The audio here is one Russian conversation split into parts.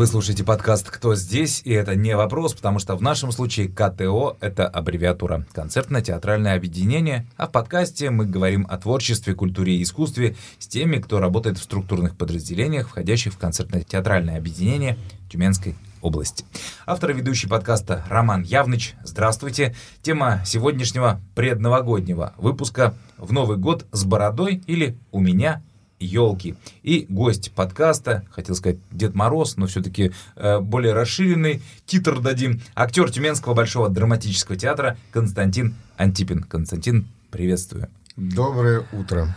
Вы слушаете подкаст «Кто здесь?» И это не вопрос, потому что в нашем случае КТО — это аббревиатура «Концертно-театральное объединение», а в подкасте мы говорим о творчестве, культуре и искусстве с теми, кто работает в структурных подразделениях, входящих в концертно-театральное объединение Тюменской области. Автор и ведущий подкаста Роман Явныч. Здравствуйте. Тема сегодняшнего предновогоднего выпуска «В Новый год с бородой» или «У меня елки. И гость подкаста, хотел сказать Дед Мороз, но все-таки э, более расширенный титр дадим. Актер Тюменского Большого драматического театра Константин Антипин. Константин, приветствую. Доброе утро.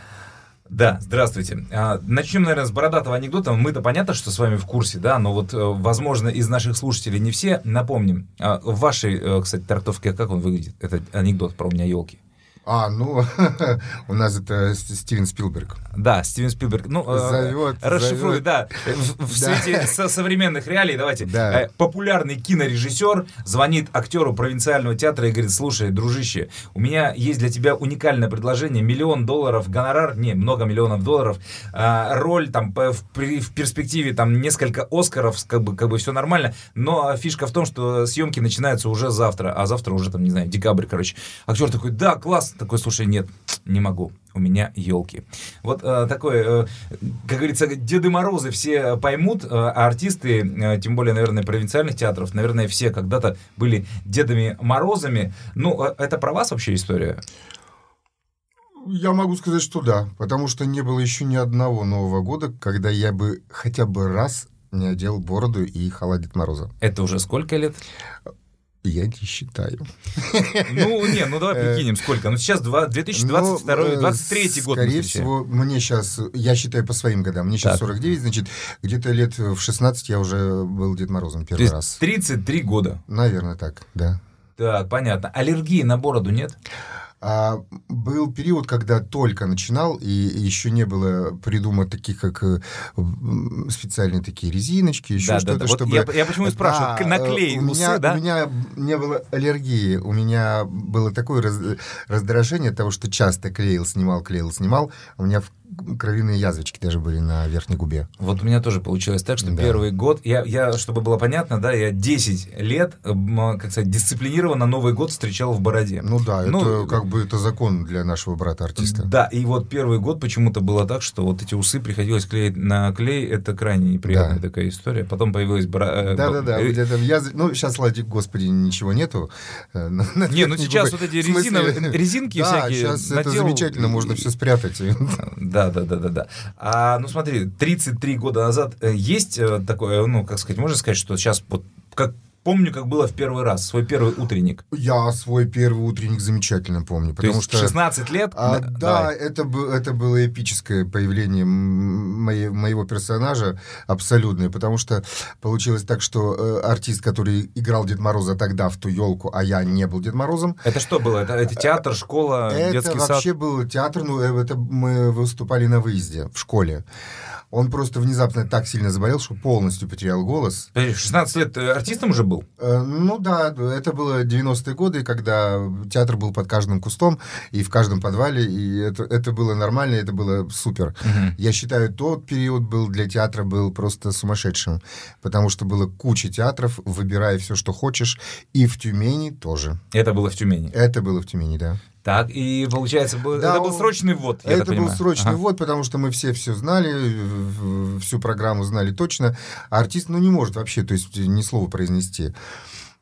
Да, здравствуйте. А, начнем, наверное, с бородатого анекдота. Мы-то понятно, что с вами в курсе, да, но вот, э, возможно, из наших слушателей не все. Напомним, а, в вашей, э, кстати, трактовке, как он выглядит, этот анекдот про у меня елки? А, ну, у нас это Стивен Спилберг. Да, Стивен Спилберг. Ну, э, зовет, расшифруй, зовет. да. В, в да. свете со современных реалий, давайте. Да. Э, популярный кинорежиссер звонит актеру провинциального театра и говорит, слушай, дружище, у меня есть для тебя уникальное предложение, миллион долларов гонорар, не, много миллионов долларов, э, роль там в, в перспективе там несколько Оскаров, как бы, как бы все нормально, но фишка в том, что съемки начинаются уже завтра, а завтра уже там, не знаю, декабрь, короче. Актер такой, да, класс, такой, слушай, нет, не могу, у меня елки. Вот э, такое, э, как говорится, Деды Морозы все поймут, э, а артисты, э, тем более, наверное, провинциальных театров, наверное, все когда-то были Дедами Морозами. Ну, э, это про вас вообще история? Я могу сказать, что да, потому что не было еще ни одного Нового года, когда я бы хотя бы раз не одел бороду и халат Дед Мороза. Это уже сколько лет? Я не считаю. Ну, не, ну давай э, прикинем, сколько. Ну, сейчас 2022, 23 ну, год. Скорее всего, мне сейчас, я считаю по своим годам, мне сейчас так. 49, значит, где-то лет в 16 я уже был Дед Морозом первый раз. 33 года. Наверное, так, да. Так, понятно. Аллергии на бороду нет? А был период, когда только начинал, и еще не было придумано таких, как э, специальные такие резиночки, еще да, что-то, да, да. чтобы... Вот я, я почему спрашиваю, а, наклей у меня, да? У меня не было аллергии, у меня было такое раз, раздражение от того, что часто клеил, снимал, клеил, снимал. У меня кровяные язвочки даже были на верхней губе. Вот у меня тоже получилось так, что да. первый год, я, я, чтобы было понятно, да, я 10 лет, как сказать, дисциплинированно Новый год встречал в бороде. Ну да, ну, это как бы это закон для нашего брата-артиста. Да, и вот первый год почему-то было так, что вот эти усы приходилось клеить на клей, это крайне неприятная да. такая история. Потом появилась... Бра... Да-да-да, э... язв... ну сейчас, слава господи, ничего нету. Э, Не, ну сейчас вот эти резинки всякие сейчас это замечательно, можно все спрятать. Да, да, да, да, да, да. А, ну смотри, 33 года назад э, есть э, такое, ну, как сказать, можно сказать, что сейчас вот как помню, как было в первый раз, свой первый утренник. Я свой первый утренник замечательно помню, потому что... 16 лет? А, да, это, это было эпическое появление моей, моего персонажа, абсолютное, потому что получилось так, что э, артист, который играл Дед Мороза тогда в ту елку, а я не был Дед Морозом. Это что было? Это, это театр, школа, это детский сад? Это вообще был театр, ну, э, это мы выступали на выезде в школе. Он просто внезапно так сильно заболел, что полностью потерял голос. 16 лет э, артистом уже был? Э, ну да, это было 90-е годы, когда театр был под каждым кустом и в каждом подвале, и это, это было нормально, это было супер. Угу. Я считаю, тот период был для театра был просто сумасшедшим, потому что было куча театров, выбирая все, что хочешь, и в Тюмени тоже. Это было в Тюмени? Это было в Тюмени, да. Так, и получается, был, да, это был срочный ввод. Это был срочный ага. ввод, потому что мы все все знали, всю программу знали точно. А артист, ну, не может вообще, то есть ни слова произнести.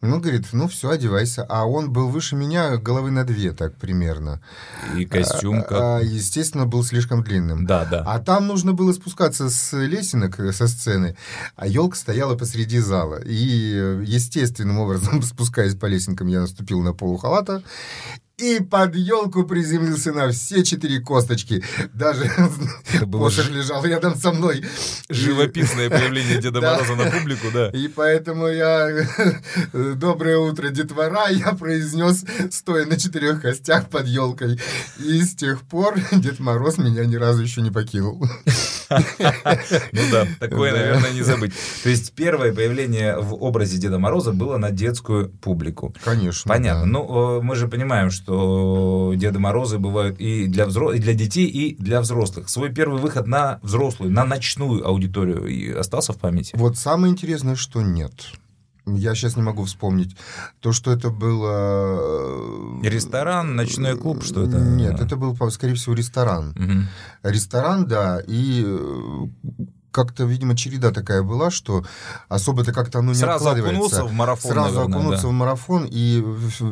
Ну, говорит, ну все, одевайся. А он был выше меня головы на две, так примерно. И костюм а, как? А, естественно, был слишком длинным. Да, да. А там нужно было спускаться с лесенок, э, со сцены, а елка стояла посреди зала. И естественным образом, спускаясь по лесенкам, я наступил на полу халата и под елку приземлился на все четыре косточки. Даже посох ж... лежал рядом со мной. Живописное появление Деда Мороза на публику, да. И поэтому я «Доброе утро, детвора» я произнес, стоя на четырех костях под елкой. И с тех пор Дед Мороз меня ни разу еще не покинул. Ну да, такое, наверное, не забыть. То есть первое появление в образе Деда Мороза было на детскую публику. Конечно. Понятно. Ну, э, мы же понимаем, что Деда Морозы бывают и для, и для детей, и для взрослых. Свой первый выход на взрослую, на ночную аудиторию остался в памяти? Вот самое интересное, что нет. Я сейчас не могу вспомнить. То, что это было... Э, ресторан, ночной клуб, что это? Нет, это был, скорее всего, ресторан. Угу. Ресторан, да, и э, как-то, видимо, череда такая была, что особо-то как-то оно не Сразу окунуться в марафон, Сразу наверное, окунуться да. в марафон и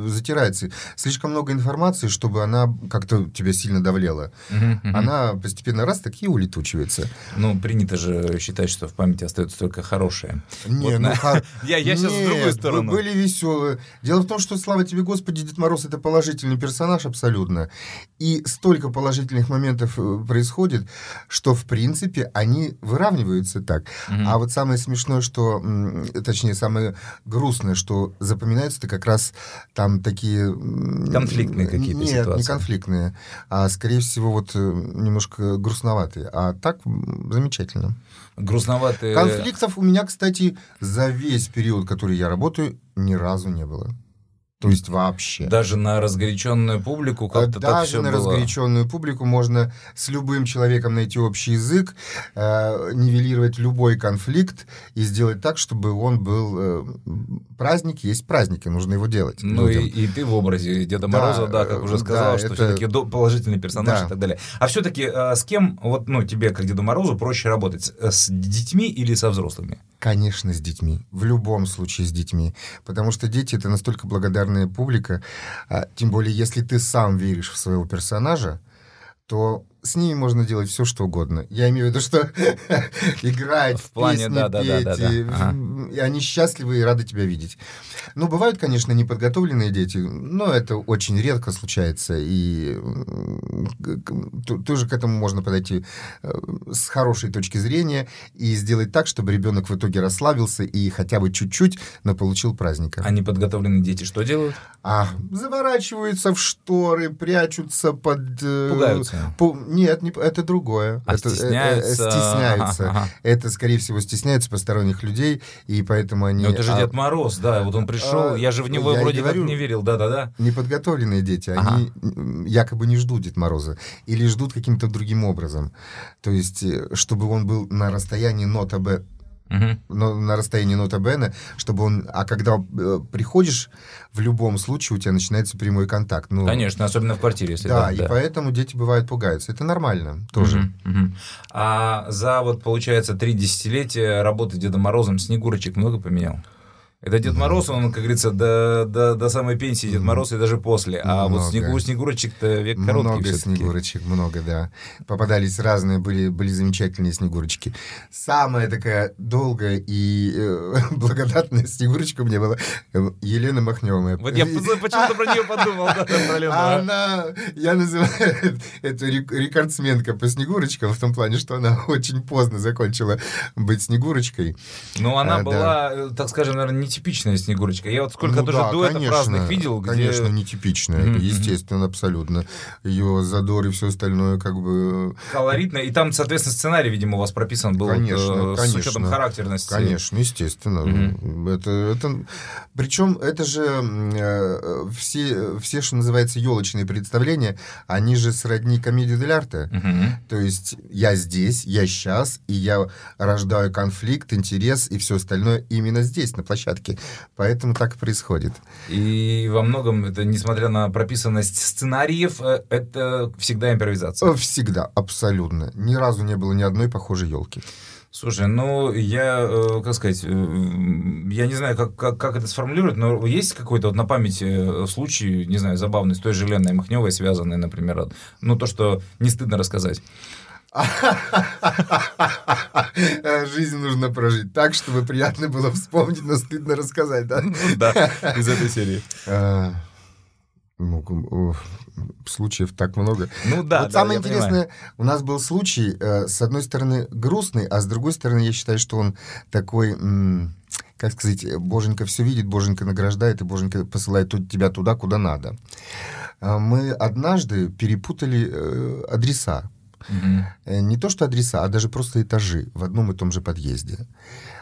затирается. Слишком много информации, чтобы она как-то тебя сильно давлела. Угу, угу. Она постепенно раз так и улетучивается. Ну, принято же считать, что в памяти остается только хорошее. Не, вот, ну, ха... я, я сейчас Нет, с другой стороны. были веселые. Дело в том, что, слава тебе, Господи, Дед Мороз это положительный персонаж абсолютно. И столько положительных моментов э, происходит, что, в принципе, они выравниваются выравниваются так. Угу. А вот самое смешное, что, точнее, самое грустное, что запоминаются-то как раз там такие... Конфликтные какие-то Нет, ситуации. не конфликтные, а, скорее всего, вот э, немножко грустноватые. А так замечательно. Грустноватые... Конфликтов у меня, кстати, за весь период, который я работаю, ни разу не было. То есть вообще. Даже на разгоряченную публику как-то Даже так все на было. разгоряченную публику можно с любым человеком найти общий язык, э, нивелировать любой конфликт и сделать так, чтобы он был... Э, праздник есть праздник, и нужно его делать. Ну и, и ты в образе Деда Мороза, да, да как уже сказал, да, что это... все-таки положительный персонаж да. и так далее. А все-таки э, с кем, вот, ну, тебе, как Деду Морозу, проще работать? С детьми или со взрослыми? Конечно, с детьми. В любом случае с детьми. Потому что дети — это настолько благодарная публика. А, тем более, если ты сам веришь в своего персонажа, то с ними можно делать все, что угодно. Я имею в виду, что играть, в плане, песни да, петь, да, да, да, да. Ага. и они счастливы и рады тебя видеть. Ну, бывают, конечно, неподготовленные дети, но это очень редко случается, и тоже к этому можно подойти э, с хорошей точки зрения и сделать так, чтобы ребенок в итоге расслабился и хотя бы чуть-чуть, но получил праздника. А неподготовленные дети что делают? А, заворачиваются в шторы, прячутся под... Э, Пугаются. По, нет, не, это другое. А это, стесняются? Э, стесняются. Ага, ага. Это, скорее всего, стесняются посторонних людей, и поэтому они... Но это же а... Дед Мороз, да, вот он пришел, а, я же в него вроде говорю, как не верил, да-да-да. Неподготовленные дети, ага. они якобы не ждут Дед Мороза, или ждут каким-то другим образом. То есть, э, чтобы он был на расстоянии нота Б Угу. Но на расстоянии нота Бена, чтобы он... А когда э, приходишь, в любом случае у тебя начинается прямой контакт. Ну, Конечно, особенно в квартире, если да. Да, и да. поэтому дети бывают пугаются. Это нормально тоже. Угу, угу. А за вот, получается, три десятилетия работы Дедом Морозом Снегурочек много поменял? Это Дед Мороз, он, как говорится, до, до, до самой пенсии Дед Мороз и даже после. А много. вот снегу, Снегурочек-то век короткий Много. Снегурочек, много, да. Попадались разные, были, были замечательные Снегурочки. Самая такая долгая и э, благодатная Снегурочка у меня была э, Елена Махневая. Вот я почему-то про нее подумал. Да, она, я называю эту рекордсменка по Снегурочкам в том плане, что она очень поздно закончила быть Снегурочкой. Ну, она а, была, да. так скажем, наверное, не нетипичная Снегурочка. Я вот сколько ну, тоже да, дуэтов конечно, разных видел, где... Конечно, нетипичная, mm-hmm. естественно, абсолютно. Ее задор и все остальное как бы... Колоритно, и там, соответственно, сценарий, видимо, у вас прописан был конечно, вот, конечно, с учетом характерности. Конечно, естественно. Mm-hmm. Это, это... Причем это же э, все, все, что называется, елочные представления, они же сродни комедии дель арте. Mm-hmm. То есть я здесь, я сейчас, и я рождаю конфликт, интерес и все остальное именно здесь, на площадке площадке. Поэтому так и происходит. И во многом это, несмотря на прописанность сценариев, э, это всегда импровизация. Всегда, абсолютно. Ни разу не было ни одной похожей елки. Слушай, ну я, э, как сказать, э, я не знаю, как, как, как это сформулировать, но есть какой-то вот на памяти случай, не знаю, забавный, с той же Леной Махневой связанный, например, ну то, что не стыдно рассказать. Жизнь нужно прожить так, чтобы приятно было вспомнить, но стыдно рассказать, да? Ну да, из этой серии. А, ну, случаев так много. Ну да. Вот самое интересное, у нас был случай, э, с одной стороны, грустный, а с другой стороны, я считаю, что он такой как сказать, Боженька все видит, Боженька награждает, и Боженька посылает тебя туда, куда надо. А мы однажды перепутали э, адреса Угу. Не то что адреса, а даже просто этажи в одном и том же подъезде.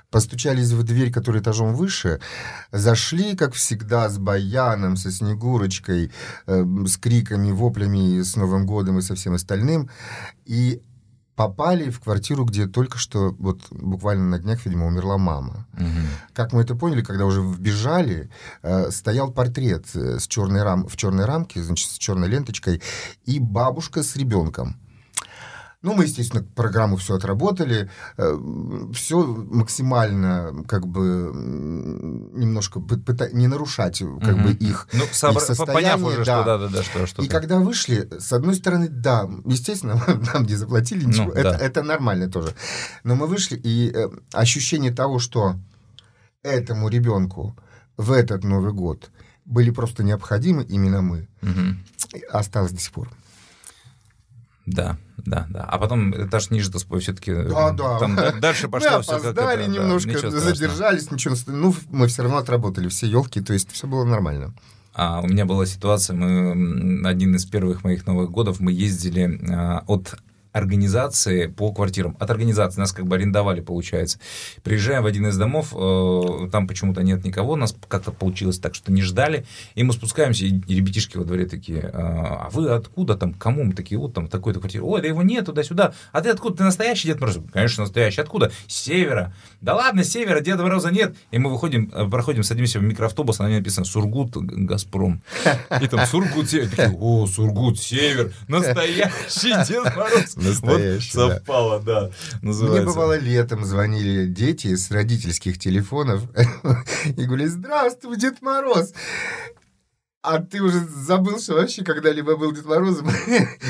Постучались в дверь, которая этажом выше, зашли, как всегда, с баяном, со Снегурочкой, э, с криками, воплями, с Новым годом и со всем остальным. И попали в квартиру, где только что, вот буквально на днях, видимо, умерла мама. Угу. Как мы это поняли, когда уже вбежали, э, стоял портрет э, с черной рам, в черной рамке, значит, с черной ленточкой, и бабушка с ребенком. Ну, мы, естественно, программу все отработали, э, все максимально, как бы, немножко пыта... не нарушать, как mm-hmm. бы, их, ну, собр... их состояние. Поняв уже, да. что да, да, да, что, что И когда вышли, с одной стороны, да, естественно, нам не заплатили ничего, ну, это, да. это нормально тоже. Но мы вышли, и э, ощущение того, что этому ребенку в этот Новый год были просто необходимы именно мы, угу. осталось до сих пор. Да, да, да. А потом этаж ниже то все-таки да, да. там дальше пошло все как это, немножко, да, ничего задержались, ничего. Ну, мы все равно отработали все елки, то есть все было нормально. А у меня была ситуация, мы один из первых моих новых годов мы ездили а, от организации по квартирам. От организации нас как бы арендовали, получается. Приезжаем в один из домов, э, там почему-то нет никого, нас как-то получилось так, что не ждали, и мы спускаемся, и, ребятишки во дворе такие, а, а вы откуда там, кому мы такие, вот там такой-то квартира, ой, да его нет туда-сюда, а ты откуда, ты настоящий Дед Мороз? Конечно, настоящий, откуда? С севера. Да ладно, с севера, Деда Мороза нет. И мы выходим, э, проходим, садимся в микроавтобус, на нем написано Сургут, Газпром. И там Сургут, север. Такие, о, Сургут, север, настоящий Дед Мороз. Настоящий, вот совпало, да. Называется. Мне бывало летом звонили дети с родительских телефонов и говорили, здравствуй, Дед Мороз. А ты уже забыл, что вообще когда-либо был Дед Морозом?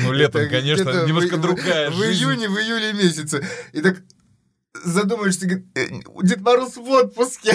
Ну, летом, конечно, немножко другая жизнь. В июне, в июле месяце. И так задумаешься, говорит, «Э, Дед Мороз в отпуске.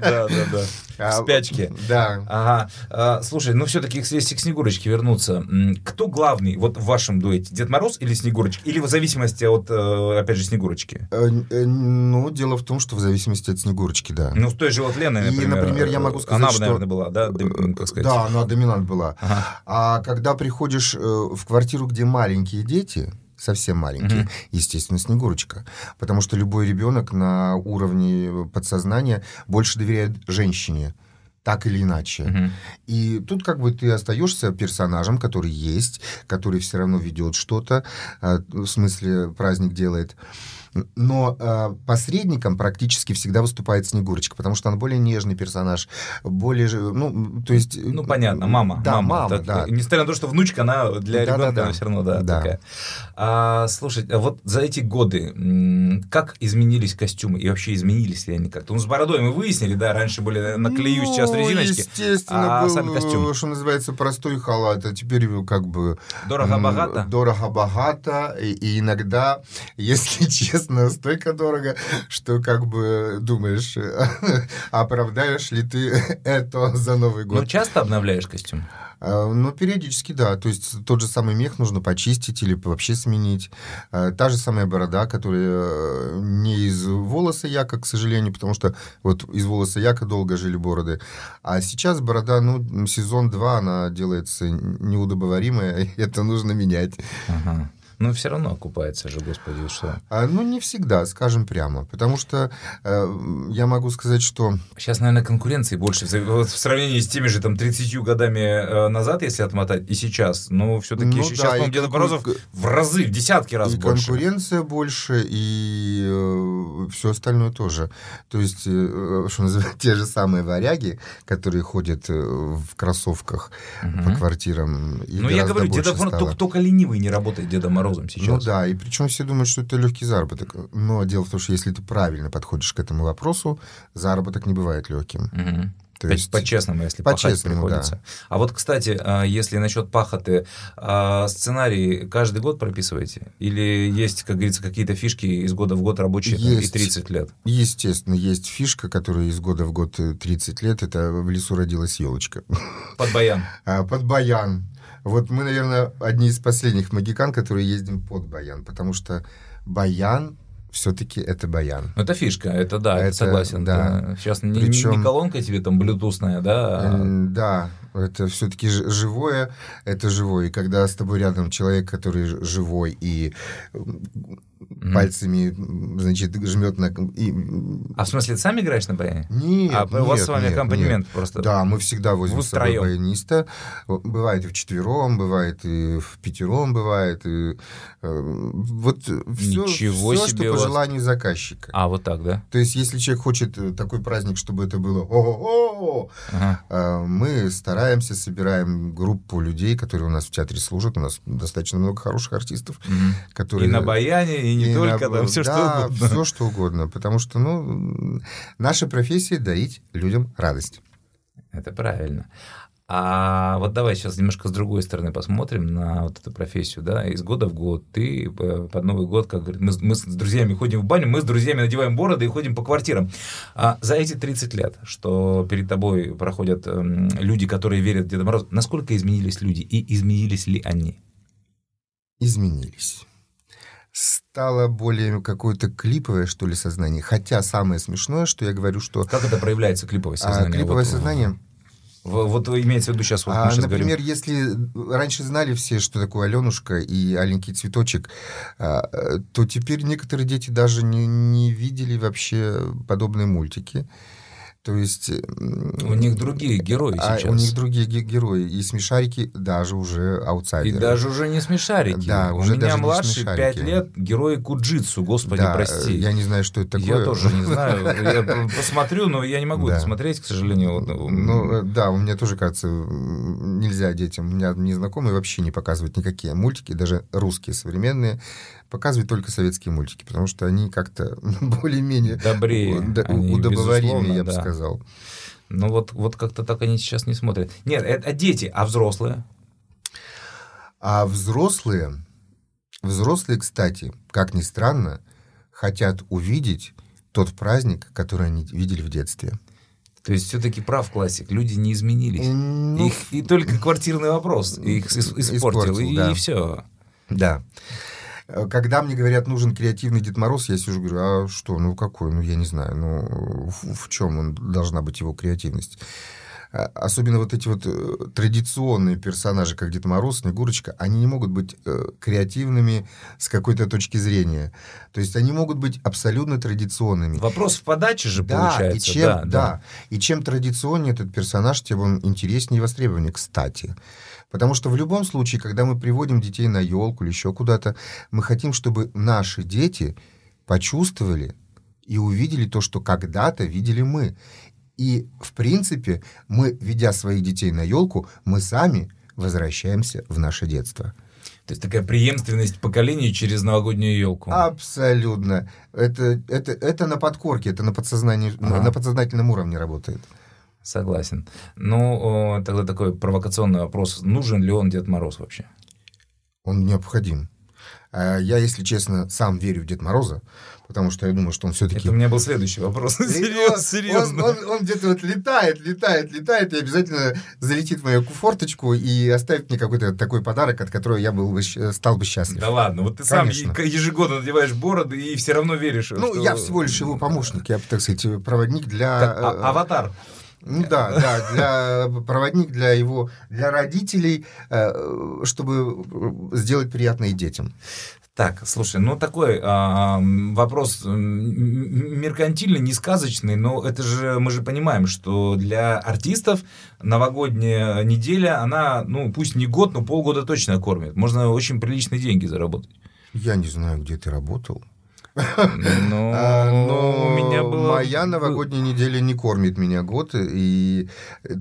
Да, да, да. А, в спячке. Да. Ага. А, слушай, ну все-таки если к Снегурочке вернуться, кто главный вот в вашем дуэте? Дед Мороз или Снегурочка? Или в зависимости от, э, опять же, Снегурочки? Э, ну, дело в том, что в зависимости от Снегурочки, да. Ну, с той же вот Леной, например. И, например, я могу сказать, Она, что... наверное, была, да, как сказать? Да, она доминант была. Ага. А когда приходишь в квартиру, где маленькие дети, совсем маленькие, угу. естественно, Снегурочка. Потому что любой ребенок на уровне подсознания больше доверяет женщине так или иначе. Угу. И тут как бы ты остаешься персонажем, который есть, который все равно ведет что-то, а, в смысле праздник делает. Но э, посредником практически всегда выступает Снегурочка, потому что она более нежный персонаж, более, ну, то есть... Ну, понятно, мама. Да, мама, мама так, да. Несмотря на то, что внучка, она для да, ребенка да, да. все равно, да, да. такая. А, слушай, а вот за эти годы как изменились костюмы? И вообще изменились ли они как-то? Ну, с бородой мы выяснили, да, раньше были на клею, ну, сейчас резиночки. естественно, а был, сами костюмы? что называется, простой халат, а теперь как бы... Дорого-богато? Дорого-богато, и, и иногда, если честно, настолько дорого, что как бы думаешь, оправдаешь ли ты это за Новый год. Ну, часто обновляешь костюм? А, ну, периодически, да. То есть тот же самый мех нужно почистить или вообще сменить. А, та же самая борода, которая э, не из волоса яка, к сожалению, потому что вот из волоса яка долго жили бороды. А сейчас борода, ну, сезон два, она делается неудобоваримая, это нужно менять. Ага. Но все равно окупается же, господи, что. А, ну, не всегда, скажем прямо. Потому что э, я могу сказать, что... Сейчас, наверное, конкуренции больше. Вот в сравнении с теми же там 30 годами э, назад, если отмотать, и сейчас. Но все-таки ну, сейчас, да, Деда Морозов в разы, в десятки раз и больше. конкуренция больше, и э, все остальное тоже. То есть, э, что называется, те же самые варяги, которые ходят э, в кроссовках угу. по квартирам. Ну, я говорю, Деда Мороз, только ленивый не работает Деда Мороз морозом сейчас. Ну да, и причем все думают, что это легкий заработок. Но дело в том, что если ты правильно подходишь к этому вопросу, заработок не бывает легким. Угу. То есть, по-честному, если по пахать приходится. Да. А вот, кстати, а, если насчет пахоты, а, сценарий каждый год прописываете? Или есть, как говорится, какие-то фишки из года в год рабочие есть, и 30 лет? Естественно, есть фишка, которая из года в год 30 лет. Это в лесу родилась елочка. Под баян. Под баян. Вот мы, наверное, одни из последних магикан, которые ездим под баян, потому что баян все-таки это баян. Ну, это фишка, это да, это, согласен. Да. Сейчас Причем, не, не колонка тебе там блютусная, да? А... Да, это все-таки живое, это живое. И когда с тобой рядом человек, который живой и mm. пальцами, значит, жмет на... И... А в смысле, ты сам играешь на баяне? Нет, А нет, у вас с вами нет, аккомпанемент нет. просто? Да, мы всегда возим с собой баяниста. Бывает и в четвером, бывает и в пятером, бывает и... Э, вот все, Ничего все себе что по желанию заказчика. А, вот так, да? То есть, если человек хочет э, такой праздник, чтобы это было о ага. Э, мы стараемся, собираем группу людей, которые у нас в театре служат. У нас достаточно много хороших артистов, угу. которые... И на баяне, и не и только, на... там все да, что угодно. все что угодно. Потому что, ну, наша профессия — дарить людям радость. Это правильно. А вот давай сейчас немножко с другой стороны посмотрим на вот эту профессию, да, из года в год ты э, под Новый год, как говорит, мы, мы с друзьями ходим в баню, мы с друзьями надеваем бороды и ходим по квартирам. А за эти 30 лет, что перед тобой проходят э, люди, которые верят в Деда Мороза, насколько изменились люди и изменились ли они? Изменились стало более какое-то клиповое, что ли, сознание. Хотя самое смешное, что я говорю, что... Как это проявляется, клиповое а, сознание? А, клиповое вот, сознание... Вот имеется в виду сейчас, вот а, сейчас Например, говорим. если раньше знали все, что такое Аленушка и аленький цветочек, а, то теперь некоторые дети даже не, не видели вообще подобные мультики. То есть... У них другие герои а сейчас. У них другие герои. И смешарики даже уже аутсайдеры. И даже уже не смешарики. Да, у уже меня даже младший пять лет герои Куджитсу, господи, да, прости. Я не знаю, что это такое. Я тоже не знаю. Я посмотрю, но я не могу это смотреть, к сожалению. Ну, да, у меня тоже, кажется, нельзя детям. У меня незнакомые вообще не показывают никакие мультики, даже русские современные показывают только советские мультики, потому что они как-то более-менее добрее, удобоваримее, я бы сказал. Ну вот, вот как-то так они сейчас не смотрят. Нет, это дети, а взрослые? А взрослые, взрослые, кстати, как ни странно, хотят увидеть тот праздник, который они видели в детстве. То есть все-таки прав классик, люди не изменились. Ну, их и только квартирный вопрос их испортил, испортил и, да. и все. Да. Э, когда мне говорят, нужен креативный Дед Мороз, я сижу говорю, а что, ну какой, ну я не знаю, ну в, в чем он, должна быть его креативность? А, особенно вот эти вот э, традиционные персонажи, как Дед Мороз, Снегурочка, они не могут быть э, креативными с какой-то точки зрения. То есть они могут быть абсолютно традиционными. Вопрос в подаче же да, получается. И чем, да, да. да. И чем традиционнее этот персонаж, тем он интереснее и востребованнее, кстати. Потому что в любом случае, когда мы приводим детей на елку или еще куда-то, мы хотим, чтобы наши дети почувствовали и увидели то, что когда-то видели мы. И, в принципе, мы, ведя своих детей на елку, мы сами возвращаемся в наше детство. То есть такая преемственность поколений через новогоднюю елку. Абсолютно. Это, это, это на подкорке, это на, подсознании, ага. на подсознательном уровне работает. Согласен. Ну, тогда такой провокационный вопрос. Нужен ли он Дед Мороз вообще? Он необходим. А я, если честно, сам верю в Дед Мороза, потому что я думаю, что он все-таки... Это у меня был следующий вопрос. Серьезно, серьезно. Он, он, он где-то вот летает, летает, летает, и обязательно залетит в мою форточку и оставит мне какой-то такой подарок, от которого я был бы, стал бы счастлив. Да ладно, вот ты Конечно. сам ежегодно надеваешь бороды и все равно веришь. Ну, что... я всего лишь его помощник, я, так сказать, проводник для... Как, а, аватар. Ну да, да, для проводник для его, для родителей, э, чтобы сделать приятное детям. Так, слушай, ну такой а, вопрос меркантильный, не сказочный, но это же мы же понимаем, что для артистов новогодняя неделя, она, ну пусть не год, но полгода точно кормит. Можно очень приличные деньги заработать. Я не знаю, где ты работал. Ну, Моя новогодняя неделя не кормит меня год, и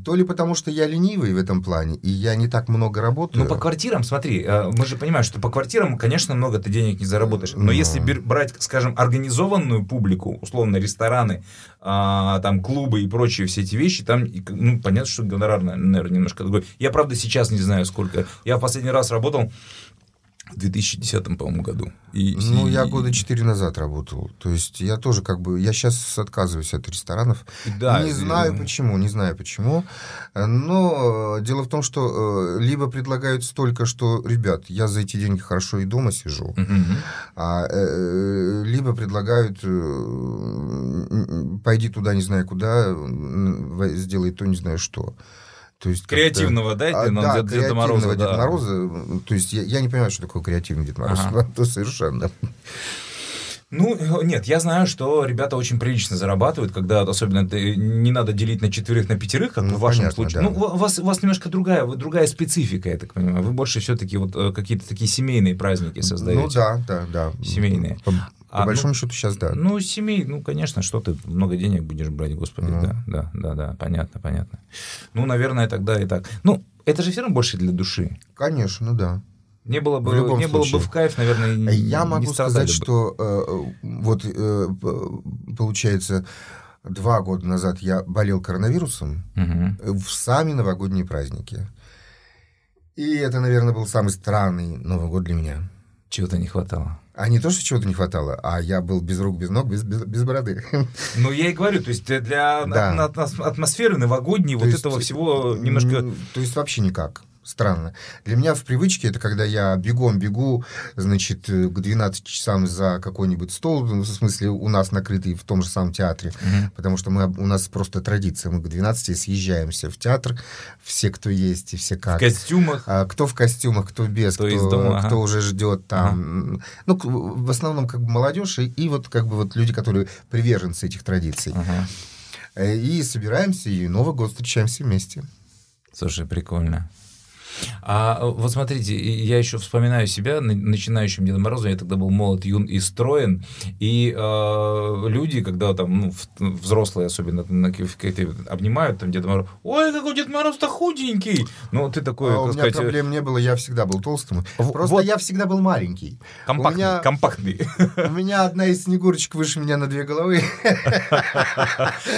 то ли потому, что я ленивый в этом плане, и я не так много работаю. Ну, по квартирам, смотри, э, мы же понимаем, что по квартирам, конечно, много ты денег не заработаешь, но, но... если брать, скажем, организованную публику, условно, рестораны, а, там, клубы и прочие все эти вещи, там, ну, понятно, что гонорар, наверное, немножко другой. Я, правда, сейчас не знаю, сколько. Я в последний раз работал в 2010, по-моему, году. И, ну, и... я года четыре назад работал. То есть я тоже как бы... Я сейчас отказываюсь от ресторанов. Да, не знаю почему, не знаю почему. Но э, дело в том, что э, либо предлагают столько, что, ребят, я за эти деньги хорошо и дома сижу, угу. а, э, либо предлагают пойди туда, не знаю куда, сделай то, не знаю что. То есть креативного дайте а, нам да, Дед, Деда Мороза. Деда да. Мороза. То есть я, я не понимаю, что такое креативный Дед Мороз. Ага. Это совершенно. Ну, нет, я знаю, что ребята очень прилично зарабатывают, когда особенно не надо делить на четверых, на пятерых, как ну, в вашем понятно, случае. Да. Ну, у вас, у вас немножко другая, другая специфика, я так понимаю. Вы больше все-таки вот э, какие-то такие семейные праздники создаете. Ну да, да, да. Семейные. По, а, большому ну, счету сейчас, да. Ну, семей, ну, конечно, что ты много денег будешь брать, господи, ну. да, да, да, да, понятно, понятно. Ну, наверное, тогда и так. Ну, это же все равно больше для души. Конечно, да. Не было бы, не было бы в кайф, наверное, Я могу сказать, бы. что э, вот э, получается два года назад я болел коронавирусом угу. в сами новогодние праздники. И это, наверное, был самый странный Новый год для меня. Чего-то не хватало. А не то, что чего-то не хватало, а я был без рук, без ног, без, без, без бороды. Ну, я и говорю, то есть для да. атмосферы новогодней то вот есть, этого всего немножко... То есть вообще никак странно. Для меня в привычке это когда я бегом бегу, значит, к 12 часам за какой-нибудь стол, ну, в смысле у нас накрытый в том же самом театре, угу. потому что мы, у нас просто традиция, мы к 12 съезжаемся в театр, все, кто есть и все как. В костюмах? А, кто в костюмах, кто без, кто, кто, из дома, ага. кто уже ждет там. Ага. Ну, в основном как бы молодежь и, и вот как бы вот люди, которые приверженцы этих традиций. Ага. И собираемся, и Новый год встречаемся вместе. Слушай, прикольно. А вот смотрите, я еще вспоминаю себя начинающим Дедом Морозом, я тогда был молод, юн и строен, и э, люди, когда там, ну, взрослые особенно, обнимают там Деда Мороз, ой, какой Дед Мороз-то худенький! Ну, ты такой, а у меня сказать... проблем не было, я всегда был толстым, просто вот. я всегда был маленький. Компактный, у меня... компактный. У меня одна из снегурочек выше меня на две головы.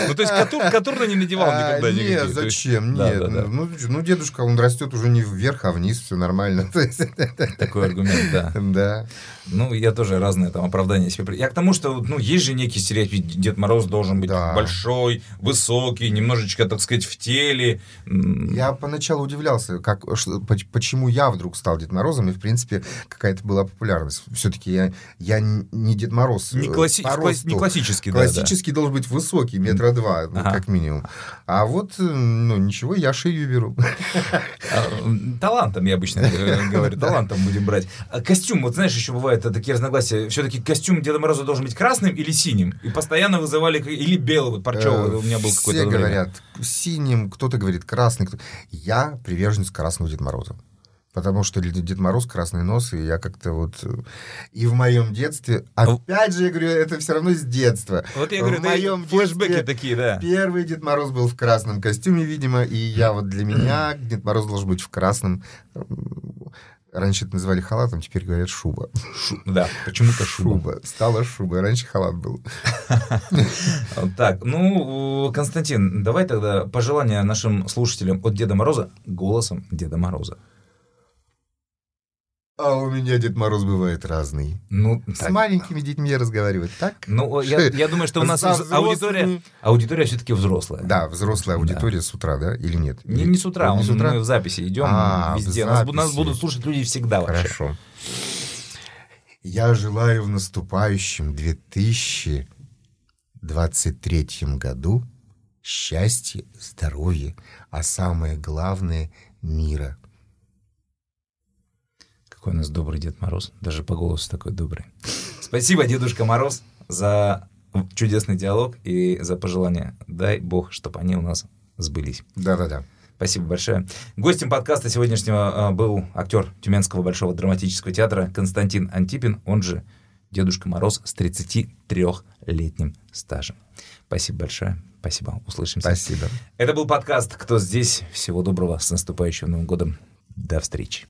Ну, то есть Катурна не надевал а, никогда Нет, зачем, нет. Ну, ну, дедушка, он растет уже не вверх, а вниз все нормально. Такой аргумент, да. Да. Ну, я тоже разные там оправдания себе... Я к тому, что, ну, есть же некий стереотип, Дед Мороз должен быть да. большой, высокий, немножечко, так сказать, в теле. Я поначалу удивлялся, как, что, почему я вдруг стал Дед Морозом, и, в принципе, какая-то была популярность. Все-таки я, я не Дед Мороз Не, класси... класс... не классический, да. Классический да. должен быть высокий, метра два, ну, ага. как минимум. А вот, ну, ничего, я шею беру. Талантом, я обычно говорю, талантом будем брать. А костюм, вот знаешь, еще бывает такие разногласия. Все-таки костюм Деда Мороза должен быть красным или синим? И постоянно вызывали... Или белый, вот парчевый у меня был какой-то Все говорят синим, кто-то говорит красный. Я приверженец красного Деда Мороза. Потому что Дед Мороз красный нос, и я как-то вот... Э, и в моем детстве... Опять же, я говорю, это все равно с детства. Вот я говорю, в моем флешбеки такие, да. Первый Дед Мороз был в красном костюме, видимо, и я вот для меня Дед Мороз должен быть в красном Раньше это называли халатом, теперь говорят шуба. Шу... Да, почему-то шуба. шуба. Стала шуба, раньше халат был. Так, ну, Константин, давай тогда пожелания нашим слушателям от Деда Мороза голосом Деда Мороза. А у меня Дед Мороз бывает разный. Ну, с так. маленькими детьми разговаривать, так? Ну, я, я думаю, что у нас аудитория, аудитория все-таки взрослая. Да, взрослая аудитория да. с утра, да, или нет? Не, не с утра, не с утра, мы в записи идем а, везде. Нас, нас будут слушать люди всегда вообще. Хорошо. Я желаю в наступающем 2023 году счастья, здоровья, а самое главное — мира — какой у нас добрый Дед Мороз. Даже по голосу такой добрый. Спасибо, Дедушка Мороз, за чудесный диалог и за пожелания. Дай бог, чтобы они у нас сбылись. Да-да-да. Спасибо большое. Гостем подкаста сегодняшнего а, был актер Тюменского Большого драматического театра Константин Антипин, он же Дедушка Мороз с 33-летним стажем. Спасибо большое. Спасибо. Услышимся. Спасибо. Это был подкаст «Кто здесь?». Всего доброго. С наступающим Новым годом. До встречи.